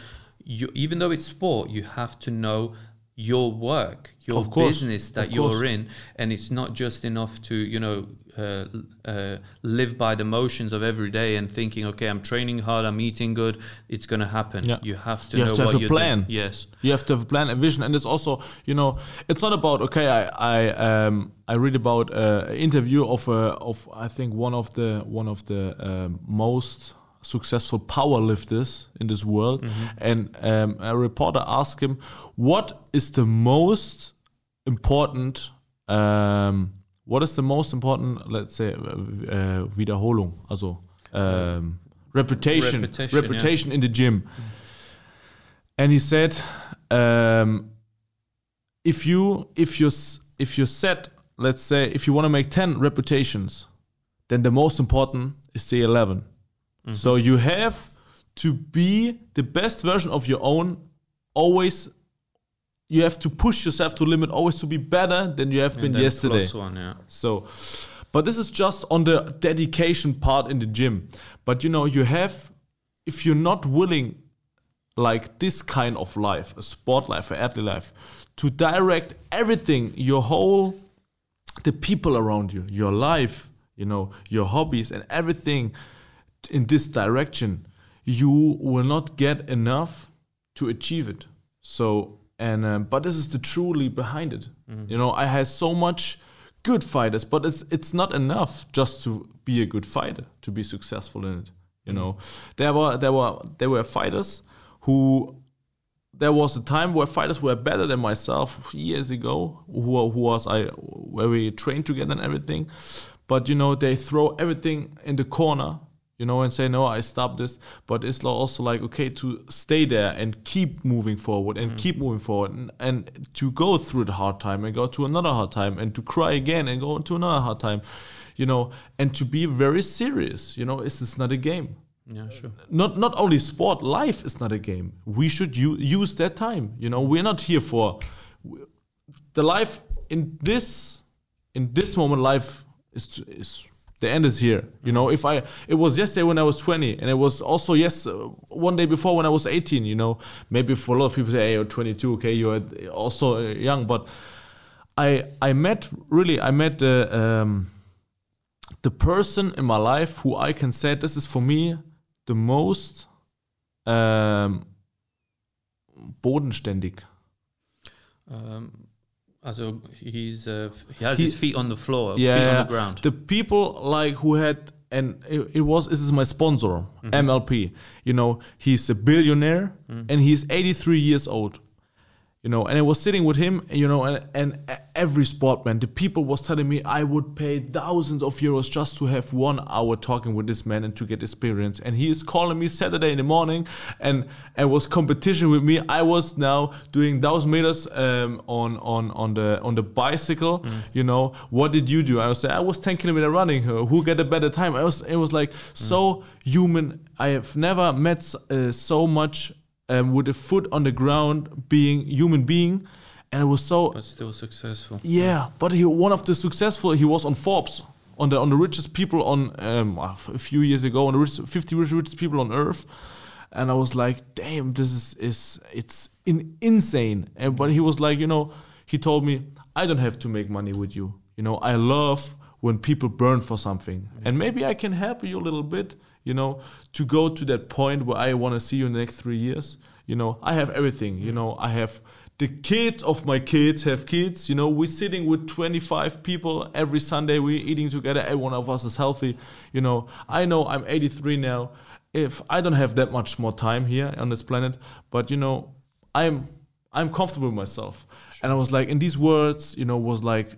you, even though it's sport, you have to know your work, your Of course, business that you're in, and it's not just enough to you know uh, uh, live by the motions of every day and thinking, okay, I'm training hard, I'm eating good, it's gonna happen. Yeah. You have to You know have to what have a you're plan. doing. Yes. You have to have a plan, a vision, and it's also, you know, it's not about okay. I I um I read about uh, an interview of uh, of I think one of the one of the um, most successful powerlifters in this world, and um, a reporter asked him, "What is the most important um, what is the most important, let's say, uh, uh, Wiederholung, also um, reputation, Reputation, yeah. in the gym. And he said, um, if you if you if you set, let's say, if you want to make ten reputations, then the most important is the 11 mm-hmm. So you have to be the best version of your own. Always, you have to push yourself to limit. Always to be better than you have And been yesterday. one, yeah. So, but this is just on the dedication part in the gym. But you know, you have, if you're not willing, like this kind of life, a sport life, a athlete life, to direct everything, your whole, the people around you, your life, you know, your hobbies and everything in this direction, you will not get enough to achieve it. So, and um, but this is the truly behind it. You know, I had so much good fighters, but it's it's not enough just to be a good fighter to be successful in it. You know, there were there were there were fighters who there was a time where fighters were better than myself years ago, who, who was I where we trained together and everything. But you know, they throw everything in the corner, you know, and say, "No, I stop this." But it's also like okay to stay there and keep moving forward and mm. keep moving forward and, and to go through the hard time and go to another hard time and to cry again and go into another hard time, you know, and to be very serious. You know, this is not a game Yeah, sure. not not only sport life is not a game. We should use that time you know? We're not here for the life in this in this moment life is is the end is here you know? If i it was yesterday when i was 20 and it was also yes uh, one day before when i was 18 you know? Maybe for a lot of people say hey you're 22 okay you're also uh, young but i i met really i met the um the person in my life who I can say this is for me the most um, bodenständig. Um, also he's uh, he has He- his feet on the floor, feet on the ground. the people like who had and it, it was this is my sponsor MLP. You know he's a billionaire and he's 83 years old. You know, and I was sitting with him, you know, and, and every sportman, the people was telling me I would pay thousands of euros just to have one hour talking with this man and to get experience. And he is calling me Saturday in the morning, and and was competition with me. I was now doing thousand meters um, on on on the on the bicycle. You know, what did you do? I was saying I was ten kilometer running. Uh, Who get a better time? I was it was like so human. I have never met uh, so much um, with a foot on the ground, being human being, and it was so but still successful. yeah. But he one of the successful. He was on Forbes on the on the richest people on um, a few years ago on the rich, 50 rich- richest people on earth, and I was like, damn, this is is it's in, insane. And but he was like, you know, he told me I don't have to make money with you. You know, I love when people burn for something, and maybe I can help you a little bit. You know, to go to that point where I want to see you in the next three years. You know, I have everything. You know, I have the kids of my kids have kids. You know, we're sitting with 25 people every Sunday. We're eating together. Every one of us is healthy. You know, I know I'm 83 now. If I don't have that much more time here on this planet, but you know, I'm I'm comfortable with myself. And I was like, in these words, you know, was like,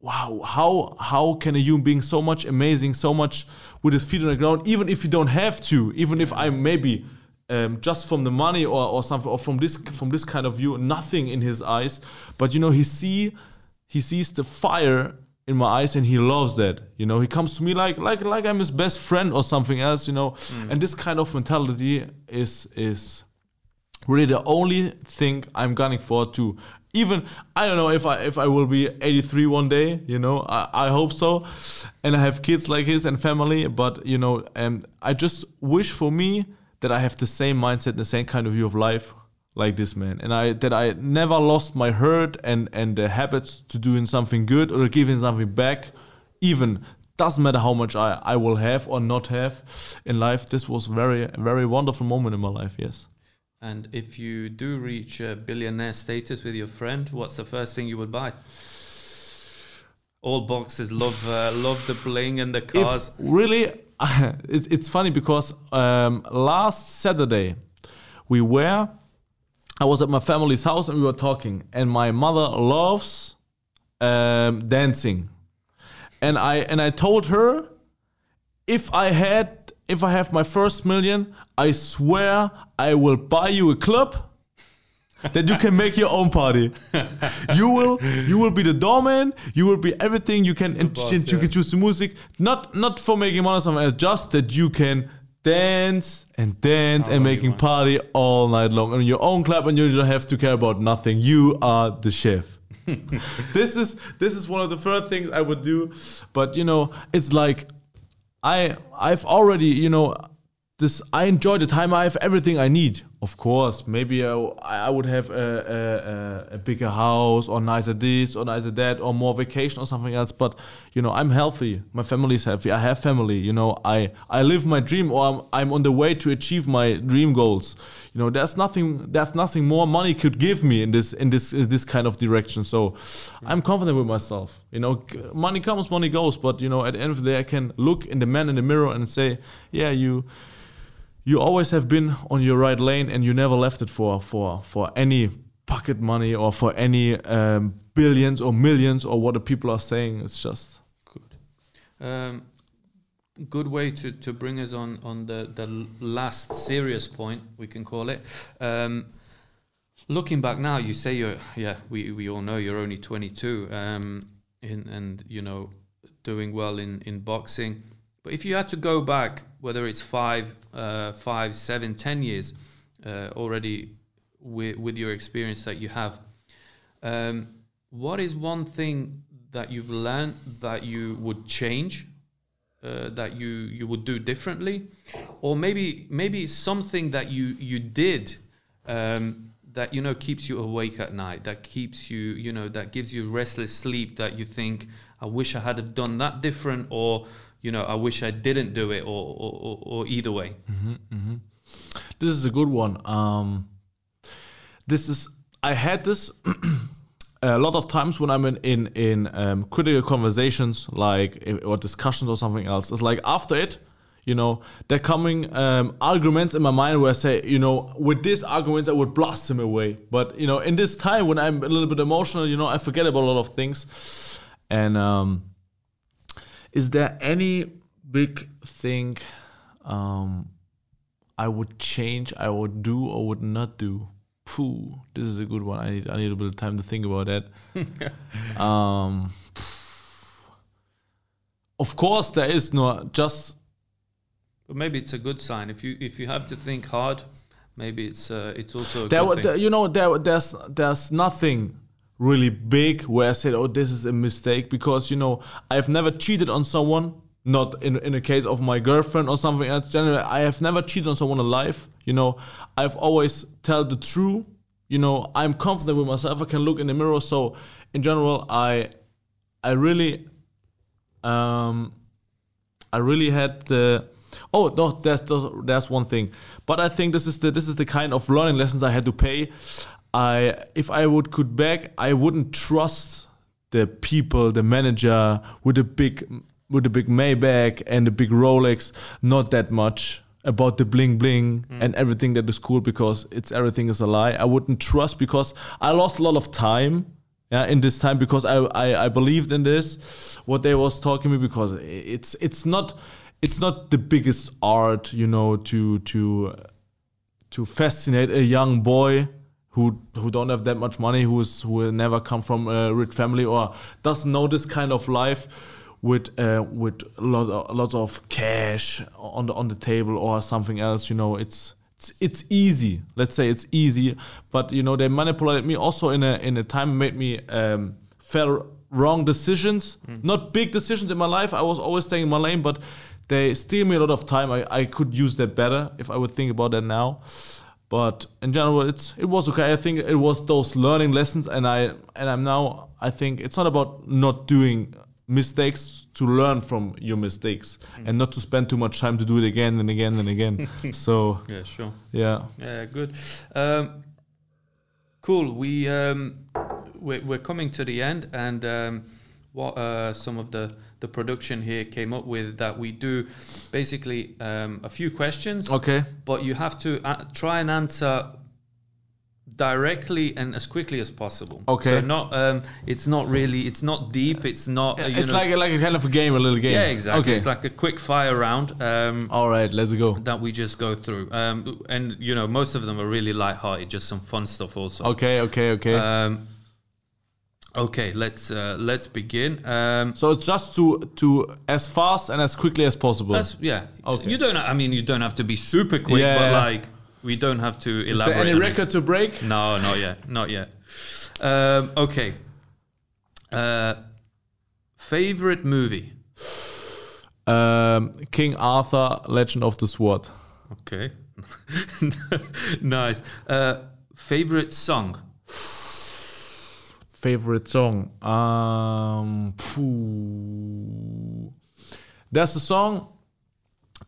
wow, how how can a human being so much amazing, so much with his feet on the ground, even if you don't have to, even if I'm maybe um, just from the money or, or something or from this from this kind of view, nothing in his eyes, but you know he see he sees the fire in my eyes and he loves that. You know, he comes to me like like like I'm his best friend or something else. You know, and this kind of mentality is is really the only thing I'm gunning for to even I don't know if I if I will be 83 one day, you know, I, I hope so. And I have kids like his and family, but you know, um, I just wish for me that I have the same mindset and the same kind of view of life like this man. And I that I never lost my hurt and and the habits to doing something good or giving something back, even doesn't matter how much I, I will have or not have in life. This was very very wonderful moment in my life, yes. And if you do reach uh, billionaire status with your friend, what's the first thing you would buy? All boxes love uh, love the bling and the cars. If really, (laughs) it, it's funny because um, last Saturday we were. I was at my family's house and we were talking, and my mother loves um, dancing. and I and I told her if I had if I have my first million, I swear I will buy you a club that you can make your own party. (laughs) you will you will be the doorman. You will be everything. You can and boss, you yeah. can choose the music. Not not for making money or something. Just that you can dance and dance How and making party all night long on your own club, and you don't have to care about nothing. You are the chef. (laughs) this is this is one of the first things I would do, but you know it's like I I've already you know this I enjoy the time I have everything I need. Of course, maybe I, I would have a, a, a, bigger house or nicer this or nicer that or more vacation or something else. But you know I'm healthy. My family is healthy. I have family. You know I I live my dream or I'm, I'm on the way to achieve my dream goals. You know there's nothing there's nothing more money could give me in this in this in this kind of direction. So I'm confident with myself. You know money comes, money goes. But you know at the end of the day I can look in the man in the mirror and say, yeah you you always have been on your right lane and you never left it for for for any pocket money or for any um, billions or millions or what the people are saying it's just Good. Um, good way to, to bring us on on the the last serious point we can call it. Um, looking back now, you say you're yeah we, we all know you're only 22 um, in, and you know doing well in in boxing. But if you had to go back, whether it's five, uh, five, seven, ten years, uh, already with with your experience that you have, um, what is one thing that you've learned that you would change, uh, that you you would do differently, or maybe maybe something that you you did um, that you know keeps you awake at night, that keeps you you know that gives you restless sleep, that you think I wish I had have done that different, or you know I wish I didn't do it, or or, or, either way. this is a good one. Um this is i had this (clears throat) a lot of times when i'm in in, in um, critical conversations like or discussions or something else it's like after it you know they're coming um, arguments in my mind where i say you know with these arguments i would blast him away but you know in this time when i'm a little bit emotional you know i forget about a lot of things and um is there any big thing um I would change, I would do or would not do. Pooh, this is a good one. I need I need a bit of time to think about that. (laughs) um, of course, there is no just But maybe it's a good sign if you if you have to think hard. Maybe it's uh, it's also a there, good wa- thing. there- you know there there's there's nothing really big where I said oh this is a mistake because you know I've never cheated on someone not in in the case of my girlfriend or something else. Generally I have never cheated on someone alive you know. I've always tell the truth you know I'm confident with myself. I can look in the mirror. So in general I I really um I really had the oh no that's there's one thing. But I think this is the this is the kind of learning lessons I had to pay. I if I would could back I wouldn't trust the people the manager with the big with the big Maybach and the big Rolex not that much about the bling bling mm. and everything that is cool because it's everything is a lie. I wouldn't trust because I lost a lot of time yeah in this time because I, I i believed in this what they was talking me because it's it's not it's not the biggest art you know to to to fascinate a young boy who who don't have that much money who is who will never come from a rich family or doesn't know this kind of life with uh, with lots of, lots of cash on the on the table or something else you know it's it's, it's easy. Let's say it's easy but you know they manipulated me also in a in a time made me um fell wrong decisions. Not big decisions in my life. I was always staying in my lane but they steal me a lot of time. I, I could use that better if i would think about that now. But in general it's it was okay. I think it was those learning lessons and i and i'm now i think it's not about not doing mistakes to learn from your mistakes and not to spend too much time to do it again and again and again (laughs) so yeah, sure. yeah Yeah, good. Um, cool. We um, we're, we're coming to the end, and um, what uh, some of the the production here came up with that we do basically um, a few questions, okay but you have to uh, try and answer directly and as quickly as possible. Okay. So not um, it's not really it's not deep. It's not. uh, it's know, like a, like a kind of a game, a little game. yeah, exactly. Okay. It's like a quick fire round. Um, All right, let's go. that we just go through. Um, and you know, most of them are really light-hearted, just some fun stuff also. Okay, okay, okay. Um, okay, let's uh, let's begin. Um, so it's just to to as fast and as quickly as possible. that's yeah. Okay. You don't. I mean, you don't have to be super quick, Yeah. but like we don't have to Is elaborate. there any on it. record to break? No, not yet. Not yet. Um, okay. Uh, favorite movie. Um, King Arthur, Legend of the Sword. Okay. (laughs) nice. Uh, favorite song. Favorite song. Um, phew. There's a song.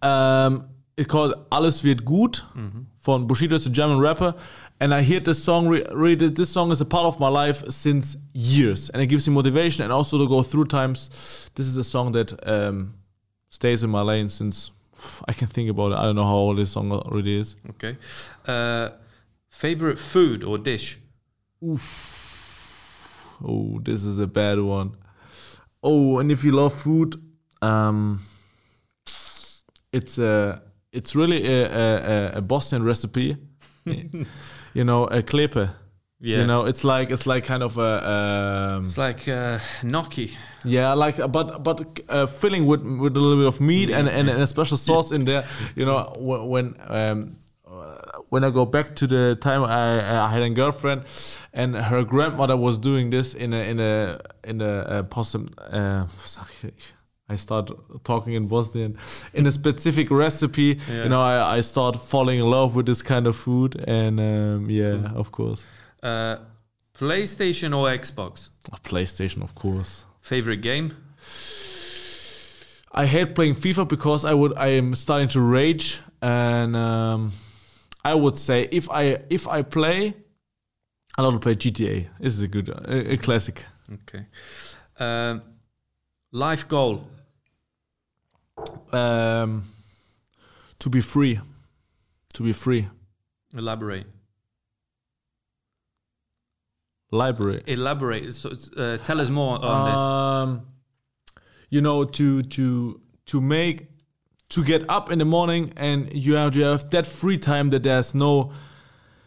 Um, it's called Alles wird gut von Bushido, it's a German rapper. And I hear this song. Re- really, this song is a part of my life since years, and it gives me motivation and also to go through times. This is a song that um, stays in my lane since I can think about it. I don't know how old this song already is. Okay. Uh, favorite food or dish. Oh, this is a bad one. Oh, and if you love food, um, it's a it's really a a, a- a Bosnian recipe. (laughs) you know, a klepe. Yeah. You know, it's like it's like kind of a um, It's like uh, gnocchi. yeah, like but but uh, filling with with a little bit of meat and, and, and a special sauce in there. You know, wh- when um, uh, when I go back to the time I, I had a girlfriend, and her grandmother was doing this in a in a in a, uh possum. Uh, sorry, I start talking in Bosnian in a specific recipe. Yeah. You know, I, I start falling in love with this kind of food, and um, yeah, of course, Uh, PlayStation or Xbox. PlayStation, of course. Favorite game. I hate playing FIFA because I would I am starting to rage and um, I would say if I if I play I love to play GTA. This is a good a, a classic. Okay. Um, life goal. Um, to be free, to be free. Elaborate. Library. Elaborate. So, uh, tell us more on this. Um, you know to to to make to get up in the morning and you have you have that free time that there's no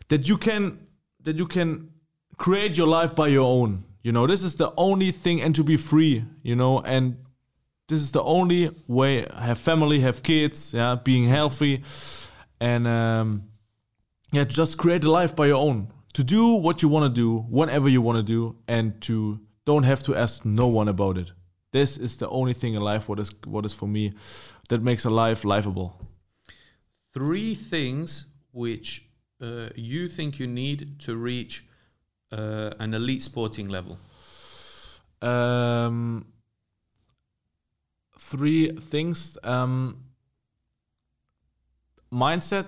that you can that you can create your life by your own you know this is the only thing and to be free you know and this is the only way have family have kids yeah being healthy and um yeah just create a life by your own. To do what you want to do whenever you want to do and to don't have to ask no one about it. This is the only thing in life what is what is for me that makes a life livable Three things which uh, you think you need to reach uh, an elite sporting level. um three things um mindset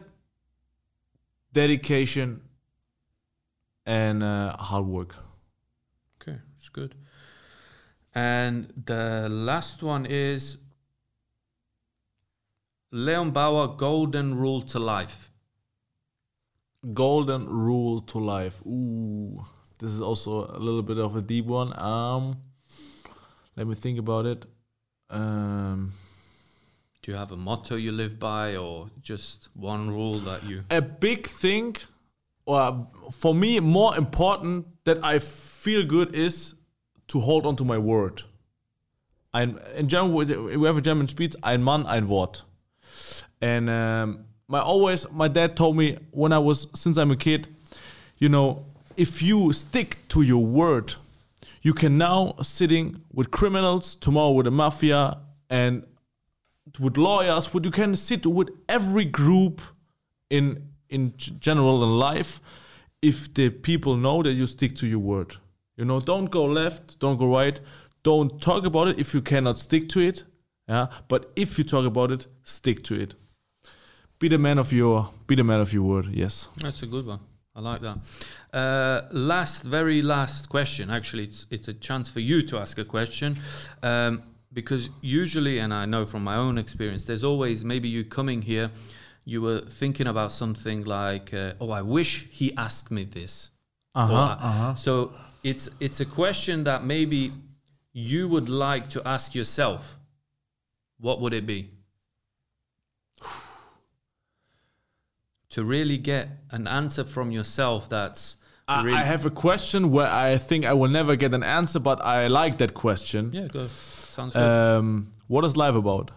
dedication and uh, hard work Okay, it's good. And the last one is Leon Bauer golden rule to life. golden rule to life ooh this is also a little bit of a deep one. Um let me think about it. Um Do you have a motto you live by or just one rule that you a big thing or for me more important that i feel good is to hold on to my word. Ein, in german we we have a german speech ein mann ein wort. And um, my always my dad told me when i was since i'm a kid you know if you stick to your word you can now sitting with criminals tomorrow with the mafia and with lawyers but you can sit with every group in in general in life if the people know that you stick to your word. You know don't go left don't go right. Don't talk about it if you cannot stick to it yeah? But if you talk about it stick to it. Be the man of your be the man of your word yes. That's a good one. I like that. Uh, last, very last question. Actually, it's it's a chance for you to ask a question, um, because usually, and I know from my own experience, there's always maybe you coming here, you were thinking about something like, uh, "Oh, I wish he asked me this." Uh-huh, Or, uh-huh. So it's it's a question that maybe you would like to ask yourself. What would it be? To really get an answer from yourself that's I, really I have a question where I think I will never get an answer, but I like that question. yeah, go. Sounds good. Um, what is life about?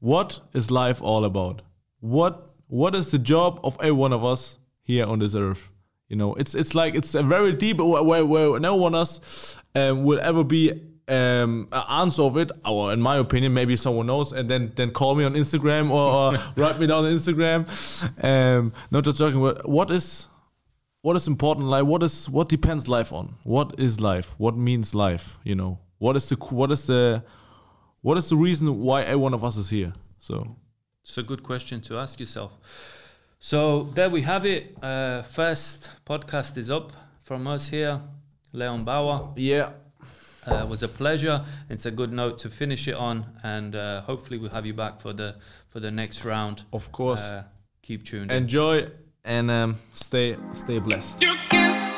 What is life all about? What What is the job of every one of us here on this earth? You know, it's it's like it's a very deep where, where, where no one else um, will ever be um, an answer of it. Or in my opinion, maybe someone knows, and then then call me on Instagram or, or (laughs) write me down on Instagram. Um, not just joking. What is what is important like what is what depends life on what is life what means life you know what is the what is the what is the reason why every one of us is here so It's a good question to ask yourself. So there we have it. Uh, first podcast is up from us here, Leon Bauer. yeah Uh, it was a pleasure. It's a good note to finish it on, and uh, hopefully we'll have you back for the for the next round. of course Uh, keep tuned. in. enjoy and um, stay stay blessed You can